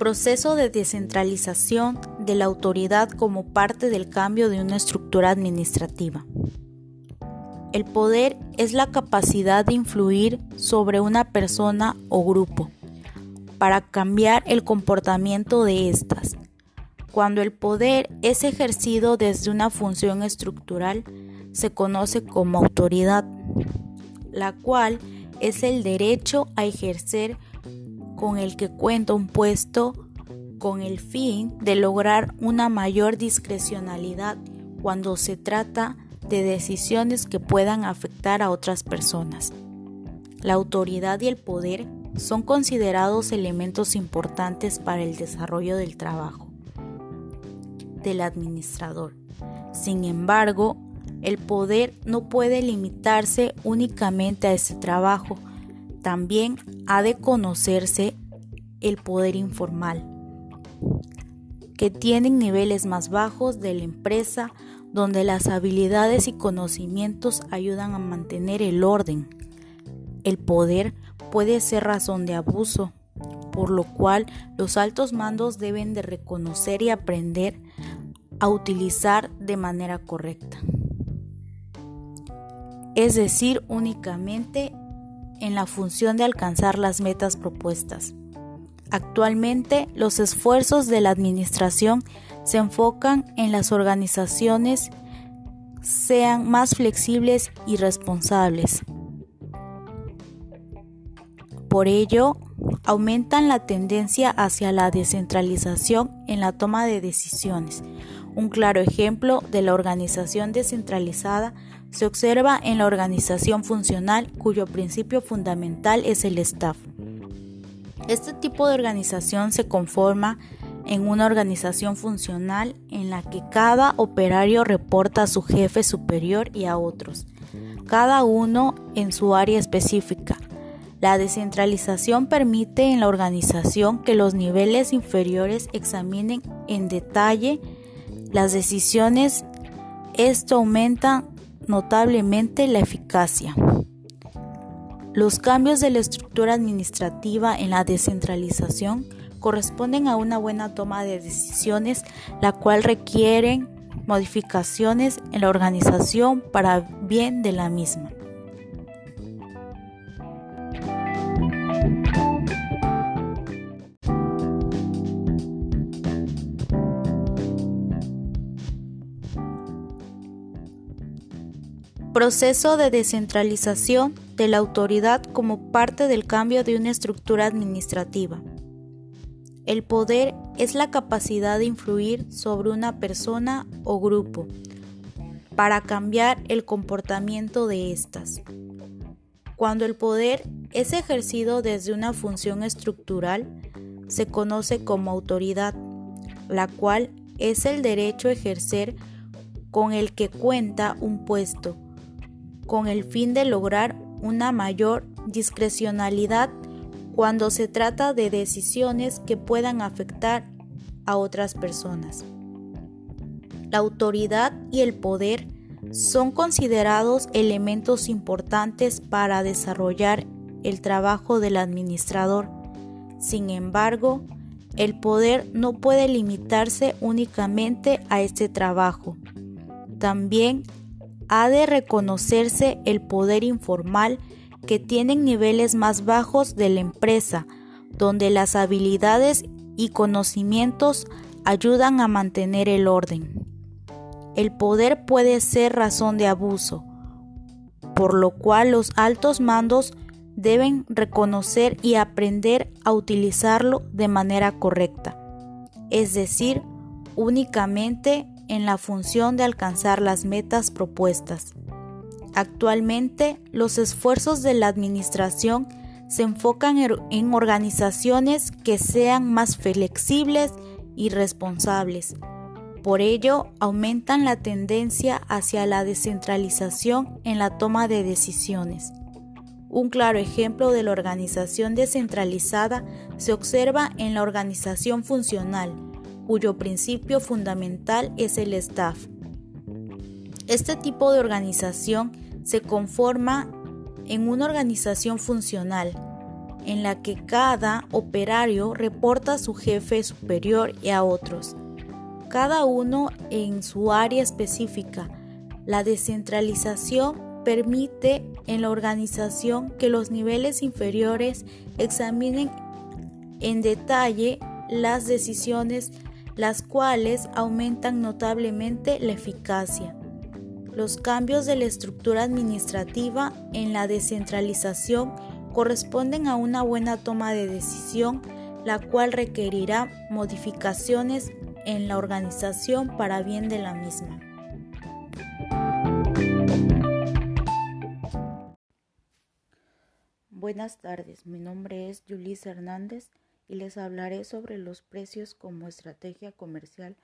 Proceso de descentralización de la autoridad como parte del cambio de una estructura administrativa. El poder es la capacidad de influir sobre una persona o grupo para cambiar el comportamiento de éstas. Cuando el poder es ejercido desde una función estructural, se conoce como autoridad, la cual es el derecho a ejercer con el que cuenta un puesto con el fin de lograr una mayor discrecionalidad cuando se trata de decisiones que puedan afectar a otras personas. La autoridad y el poder son considerados elementos importantes para el desarrollo del trabajo del administrador. Sin embargo, el poder no puede limitarse únicamente a ese trabajo, también ha de conocerse el poder informal, que tienen niveles más bajos de la empresa donde las habilidades y conocimientos ayudan a mantener el orden. El poder puede ser razón de abuso, por lo cual los altos mandos deben de reconocer y aprender a utilizar de manera correcta. Es decir, únicamente en la función de alcanzar las metas propuestas. Actualmente, los esfuerzos de la Administración se enfocan en las organizaciones sean más flexibles y responsables. Por ello, aumentan la tendencia hacia la descentralización en la toma de decisiones. Un claro ejemplo de la organización descentralizada se observa en la organización funcional cuyo principio fundamental es el staff. Este tipo de organización se conforma en una organización funcional en la que cada operario reporta a su jefe superior y a otros, cada uno en su área específica. La descentralización permite en la organización que los niveles inferiores examinen en detalle las decisiones. Esto aumenta notablemente la eficacia. Los cambios de la estructura administrativa en la descentralización corresponden a una buena toma de decisiones, la cual requieren modificaciones en la organización para bien de la misma. Proceso de descentralización de la autoridad como parte del cambio de una estructura administrativa. El poder es la capacidad de influir sobre una persona o grupo para cambiar el comportamiento de éstas. Cuando el poder es ejercido desde una función estructural, se conoce como autoridad, la cual es el derecho a ejercer con el que cuenta un puesto con el fin de lograr una mayor discrecionalidad cuando se trata de decisiones que puedan afectar a otras personas. La autoridad y el poder son considerados elementos importantes para desarrollar el trabajo del administrador. Sin embargo, el poder no puede limitarse únicamente a este trabajo. También ha de reconocerse el poder informal que tienen niveles más bajos de la empresa, donde las habilidades y conocimientos ayudan a mantener el orden. El poder puede ser razón de abuso, por lo cual los altos mandos deben reconocer y aprender a utilizarlo de manera correcta, es decir, únicamente en la función de alcanzar las metas propuestas. Actualmente, los esfuerzos de la Administración se enfocan en organizaciones que sean más flexibles y responsables. Por ello, aumentan la tendencia hacia la descentralización en la toma de decisiones. Un claro ejemplo de la organización descentralizada se observa en la organización funcional, cuyo principio fundamental es el staff. Este tipo de organización se conforma en una organización funcional, en la que cada operario reporta a su jefe superior y a otros, cada uno en su área específica. La descentralización permite en la organización que los niveles inferiores examinen en detalle las decisiones, las cuales aumentan notablemente la eficacia. Los cambios de la estructura administrativa en la descentralización corresponden a una buena toma de decisión, la cual requerirá modificaciones en la organización para bien de la misma. Buenas tardes, mi nombre es Yulis Hernández y les hablaré sobre los precios como estrategia comercial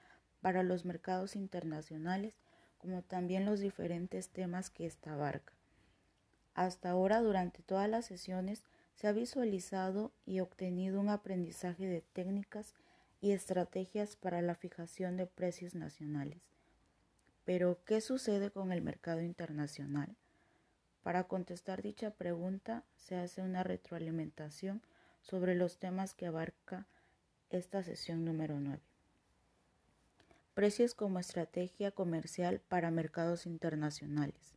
para los mercados internacionales, como también los diferentes temas que esta abarca. Hasta ahora, durante todas las sesiones, se ha visualizado y obtenido un aprendizaje de técnicas y estrategias para la fijación de precios nacionales. Pero, ¿qué sucede con el mercado internacional? Para contestar dicha pregunta, se hace una retroalimentación sobre los temas que abarca esta sesión número 9. Precios como estrategia comercial para mercados internacionales.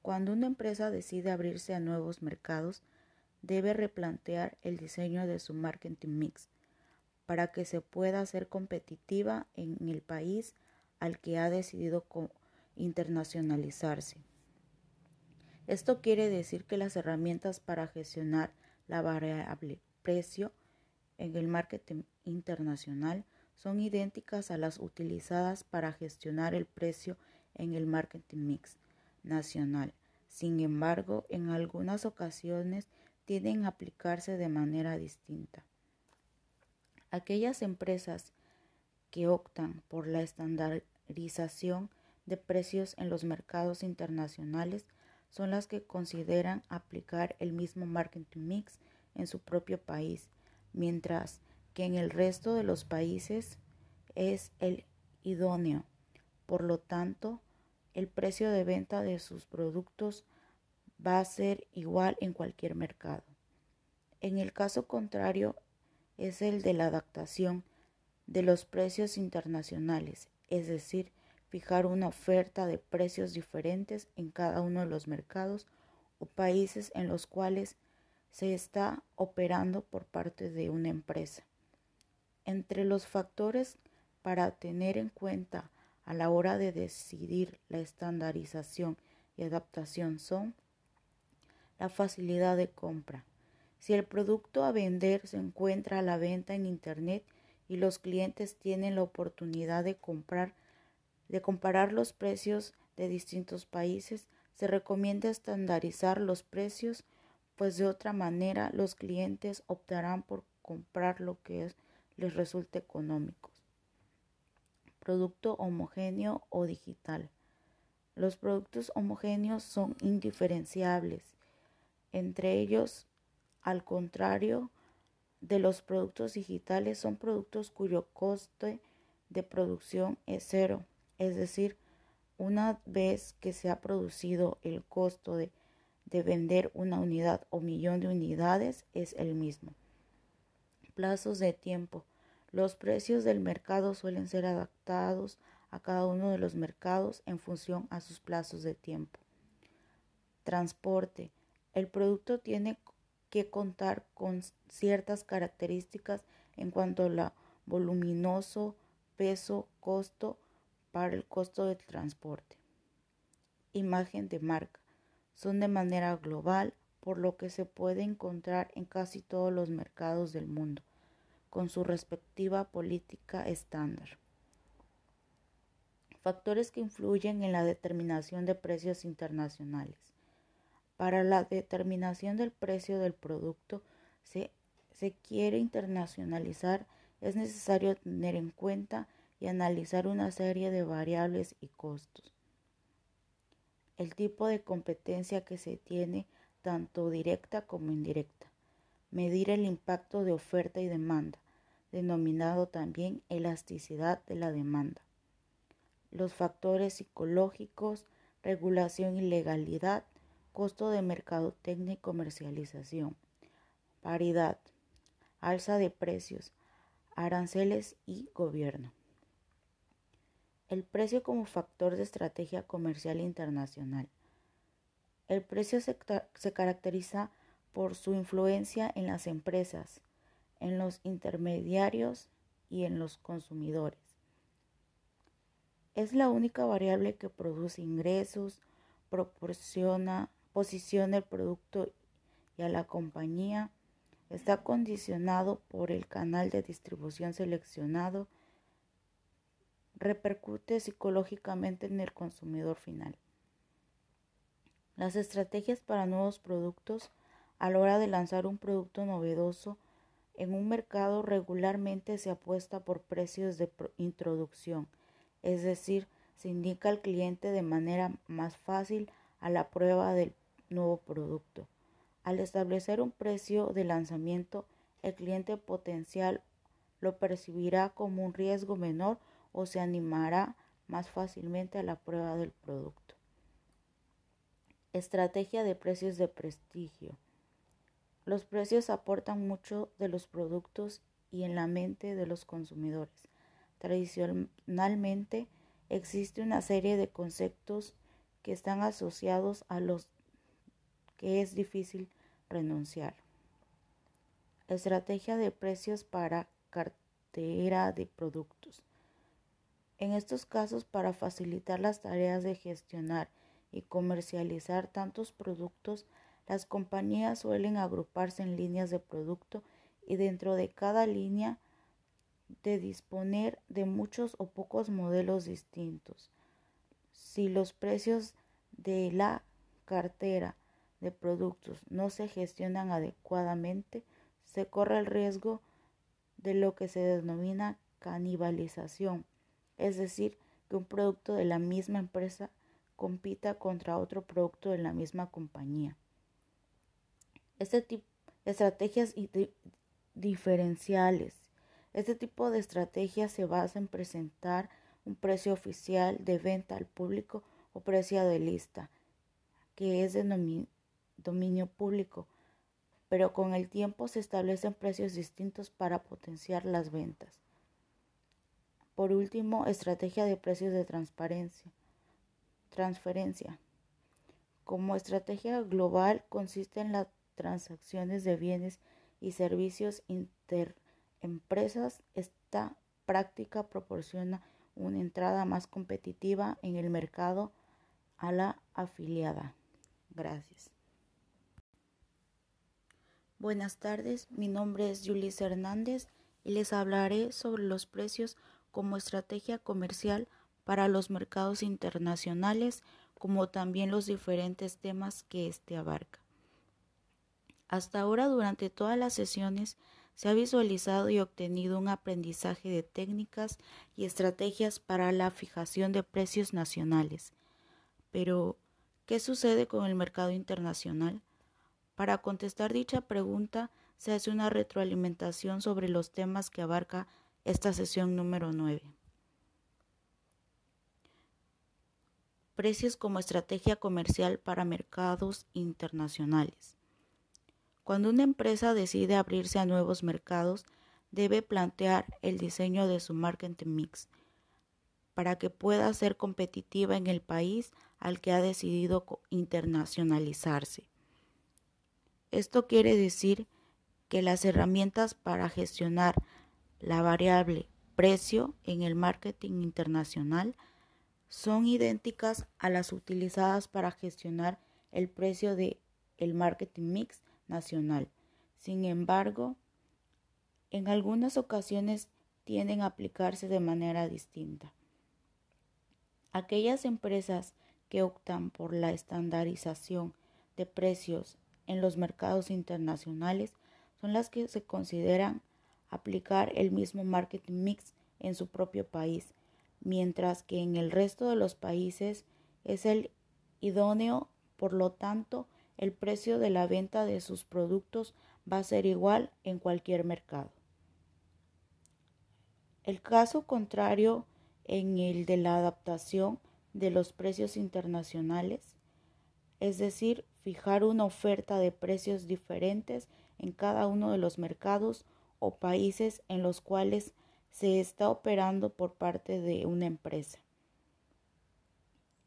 Cuando una empresa decide abrirse a nuevos mercados, debe replantear el diseño de su marketing mix para que se pueda ser competitiva en el país al que ha decidido internacionalizarse. Esto quiere decir que las herramientas para gestionar la variable precio en el marketing internacional son idénticas a las utilizadas para gestionar el precio en el marketing mix nacional. Sin embargo, en algunas ocasiones tienden a aplicarse de manera distinta. Aquellas empresas que optan por la estandarización de precios en los mercados internacionales son las que consideran aplicar el mismo marketing mix en su propio país, mientras que en el resto de los países es el idóneo. Por lo tanto, el precio de venta de sus productos va a ser igual en cualquier mercado. En el caso contrario, es el de la adaptación de los precios internacionales, es decir, fijar una oferta de precios diferentes en cada uno de los mercados o países en los cuales se está operando por parte de una empresa. Entre los factores para tener en cuenta a la hora de decidir la estandarización y adaptación son la facilidad de compra. Si el producto a vender se encuentra a la venta en Internet y los clientes tienen la oportunidad de comprar de comparar los precios de distintos países, se recomienda estandarizar los precios, pues de otra manera los clientes optarán por comprar lo que les resulte económico. Producto homogéneo o digital. Los productos homogéneos son indiferenciables. Entre ellos, al contrario de los productos digitales, son productos cuyo coste de producción es cero es decir, una vez que se ha producido el costo de, vender una unidad o millón de unidades es el mismo. Plazos de tiempo. Los precios del mercado suelen ser adaptados a cada uno de los mercados en función a sus plazos de tiempo. Transporte. El producto tiene que contar con ciertas características en cuanto a la voluminoso, peso, costo, el costo del transporte. Imagen de marca. Son de manera global, por lo que se puede encontrar en casi todos los mercados del mundo, con su respectiva política estándar. Factores que influyen en la determinación de precios internacionales. Para la determinación del precio del producto se, se quiere internacionalizar, es necesario tener en cuenta y analizar una serie de variables y costos. El tipo de competencia que se tiene tanto directa como indirecta. Medir el impacto de oferta y demanda, denominado también elasticidad de la demanda. Los factores psicológicos, regulación y legalidad, costo de mercadotecnia y comercialización. paridad, alza de precios, aranceles y gobierno. El precio como factor de estrategia comercial internacional. El precio se, caracteriza por su influencia en las empresas, en los intermediarios y en los consumidores. Es la única variable que produce ingresos, proporciona, posiciona el producto y a la compañía, está condicionado por el canal de distribución seleccionado, repercute psicológicamente en el consumidor final. Las estrategias para nuevos productos a la hora de lanzar un producto novedoso en un mercado regularmente se apuesta por precios de introducción es decir, se indica al cliente de manera más fácil a la prueba del nuevo producto. Al establecer un precio de lanzamiento, el cliente potencial lo percibirá como un riesgo menor o se animará más fácilmente a la prueba del producto. Estrategia de precios de prestigio. Los precios aportan mucho de los productos y en la mente de los consumidores. Tradicionalmente existe una serie de conceptos que están asociados a los que es difícil renunciar. Estrategia de precios para cartera de productos. En estos casos, para facilitar las tareas de gestionar y comercializar tantos productos, las compañías suelen agruparse en líneas de producto y dentro de cada línea de disponer de muchos o pocos modelos distintos. Si los precios de la cartera de productos no se gestionan adecuadamente, se corre el riesgo de lo que se denomina canibalización, es decir, que un producto de la misma empresa compita contra otro producto de la misma compañía. Este tipo de estrategias diferenciales este tipo de estrategia se basa en presentar un precio oficial de venta al público o precio de lista, que es de dominio público, pero con el tiempo se establecen precios distintos para potenciar las ventas. Por último, estrategia de precios de transparencia. Transferencia. Como estrategia global consiste en las transacciones de bienes y servicios inter empresas, esta práctica proporciona una entrada más competitiva en el mercado a la afiliada. Gracias. Buenas tardes, mi nombre es Yulis Hernández y les hablaré sobre los precios como estrategia comercial para los mercados internacionales, como también los diferentes temas que éste abarca. Hasta ahora, durante todas las sesiones, se ha visualizado y obtenido un aprendizaje de técnicas y estrategias para la fijación de precios nacionales. Pero, ¿qué sucede con el mercado internacional? Para contestar dicha pregunta, se hace una retroalimentación sobre los temas que abarca esta sesión número 9. Precios como estrategia comercial para mercados internacionales. Cuando una empresa decide abrirse a nuevos mercados, debe plantear el diseño de su marketing mix para que pueda ser competitiva en el país al que ha decidido internacionalizarse. Esto quiere decir que las herramientas para gestionar la variable precio en el marketing internacional son idénticas a las utilizadas para gestionar el precio de el marketing mix nacional. Sin embargo, en algunas ocasiones tienden a aplicarse de manera distinta. Aquellas empresas que optan por la estandarización de precios en los mercados internacionales son las que se consideran aplicar el mismo marketing mix en su propio país, mientras que en el resto de los países es el idóneo, por lo tanto, el precio de la venta de sus productos va a ser igual en cualquier mercado. El caso contrario en el de la adaptación de los precios internacionales, es decir, fijar una oferta de precios diferentes en cada uno de los mercados o países en los cuales se está operando por parte de una empresa.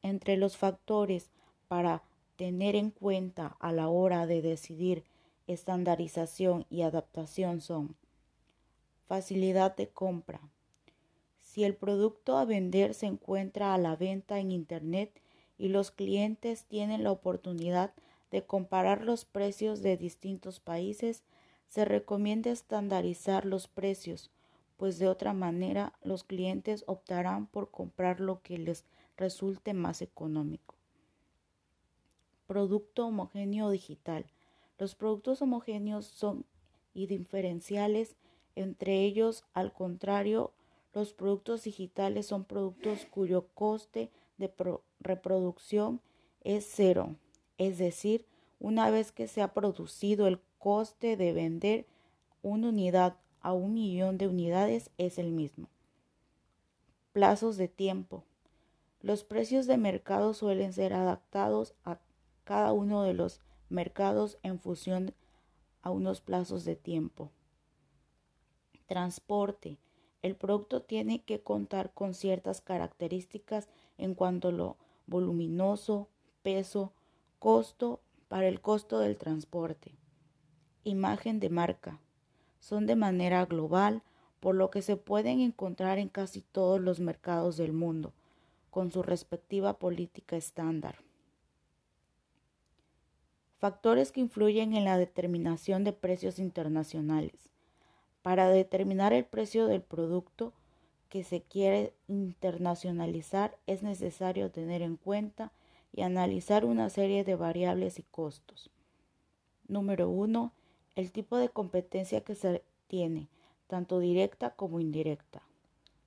Entre los factores para tener en cuenta a la hora de decidir estandarización y adaptación son facilidad de compra. Si el producto a vender se encuentra a la venta en Internet y los clientes tienen la oportunidad de comparar los precios de distintos países, se recomienda estandarizar los precios, pues de otra manera los clientes optarán por comprar lo que les resulte más económico. Producto homogéneo digital. Los productos homogéneos son indiferenciales entre ellos, al contrario, los productos digitales son productos cuyo coste de reproducción es cero, es decir, una vez que se ha producido el coste de vender una unidad a un millón de unidades es el mismo. Plazos de tiempo. Los precios de mercado suelen ser adaptados a cada uno de los mercados en función a unos plazos de tiempo. Transporte. El producto tiene que contar con ciertas características en cuanto a lo voluminoso, peso, costo para el costo del transporte. Imagen de marca. Son de manera global, por lo que se pueden encontrar en casi todos los mercados del mundo con su respectiva política estándar. Factores que influyen en la determinación de precios internacionales. Para determinar el precio del producto que se quiere internacionalizar es necesario tener en cuenta y analizar una serie de variables y costos. Número 1. El tipo de competencia que se tiene, tanto directa como indirecta.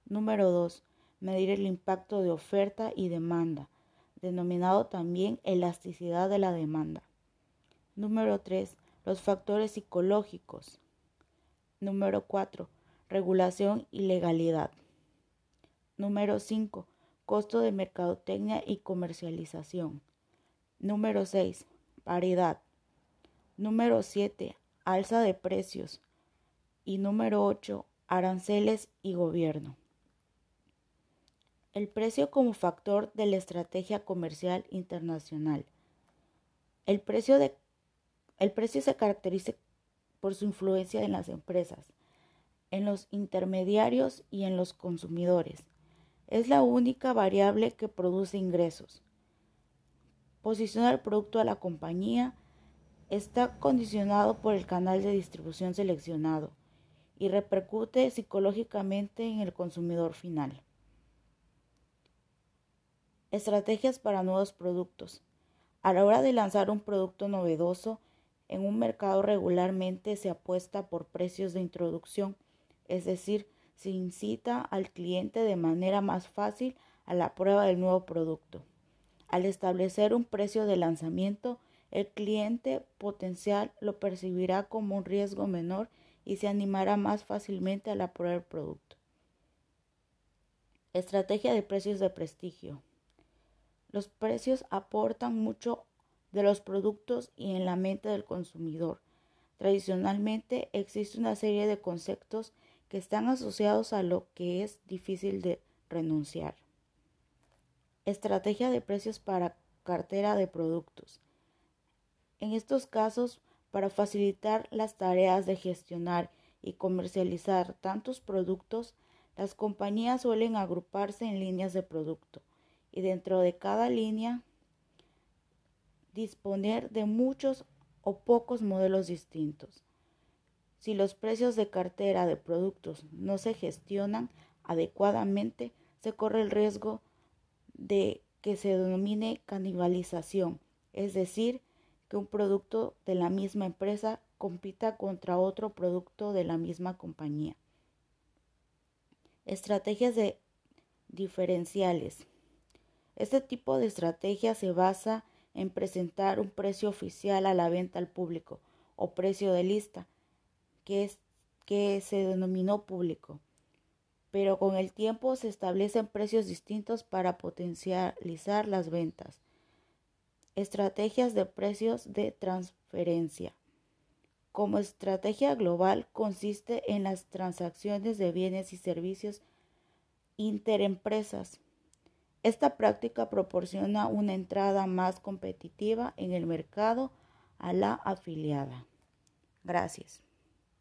Número 2 medir el impacto de oferta y demanda, denominado también elasticidad de la demanda. Número 3. Los factores psicológicos. Número 4. Regulación y legalidad. Número 5. Costo de mercadotecnia y comercialización. Número 6. Paridad. Número 7. Alza de precios. Y número 8. Aranceles y gobierno. El precio como factor de la estrategia comercial internacional. El precio, de, el precio se caracteriza por su influencia en las empresas, en los intermediarios y en los consumidores. Es la única variable que produce ingresos. Posiciona el producto a la compañía está condicionado por el canal de distribución seleccionado y repercute psicológicamente en el consumidor final. Estrategias para nuevos productos. A la hora de lanzar un producto novedoso, en un mercado regularmente se apuesta por precios de introducción, es decir, se incita al cliente de manera más fácil a la prueba del nuevo producto. Al establecer un precio de lanzamiento, el cliente potencial lo percibirá como un riesgo menor y se animará más fácilmente a la prueba del producto. Estrategia de precios de prestigio. Los precios aportan mucho de los productos y en la mente del consumidor. Tradicionalmente existe una serie de conceptos que están asociados a lo que es difícil de renunciar. Estrategia de precios para cartera de productos. En estos casos, para facilitar las tareas de gestionar y comercializar tantos productos, las compañías suelen agruparse en líneas de producto y dentro de cada línea disponer de muchos o pocos modelos distintos. Si los precios de cartera de productos no se gestionan adecuadamente, se corre el riesgo de que se denomine canibalización, es decir, que un producto de la misma empresa compita contra otro producto de la misma compañía. Estrategias de diferenciales. Este tipo de estrategia se basa en presentar un precio oficial a la venta al público o precio de lista, que, es, que se denominó público. Pero con el tiempo se establecen precios distintos para potencializar las ventas. Estrategias de precios de transferencia. como estrategia global consiste en las transacciones de bienes y servicios interempresas. Esta práctica proporciona una entrada más competitiva en el mercado a la afiliada. Gracias.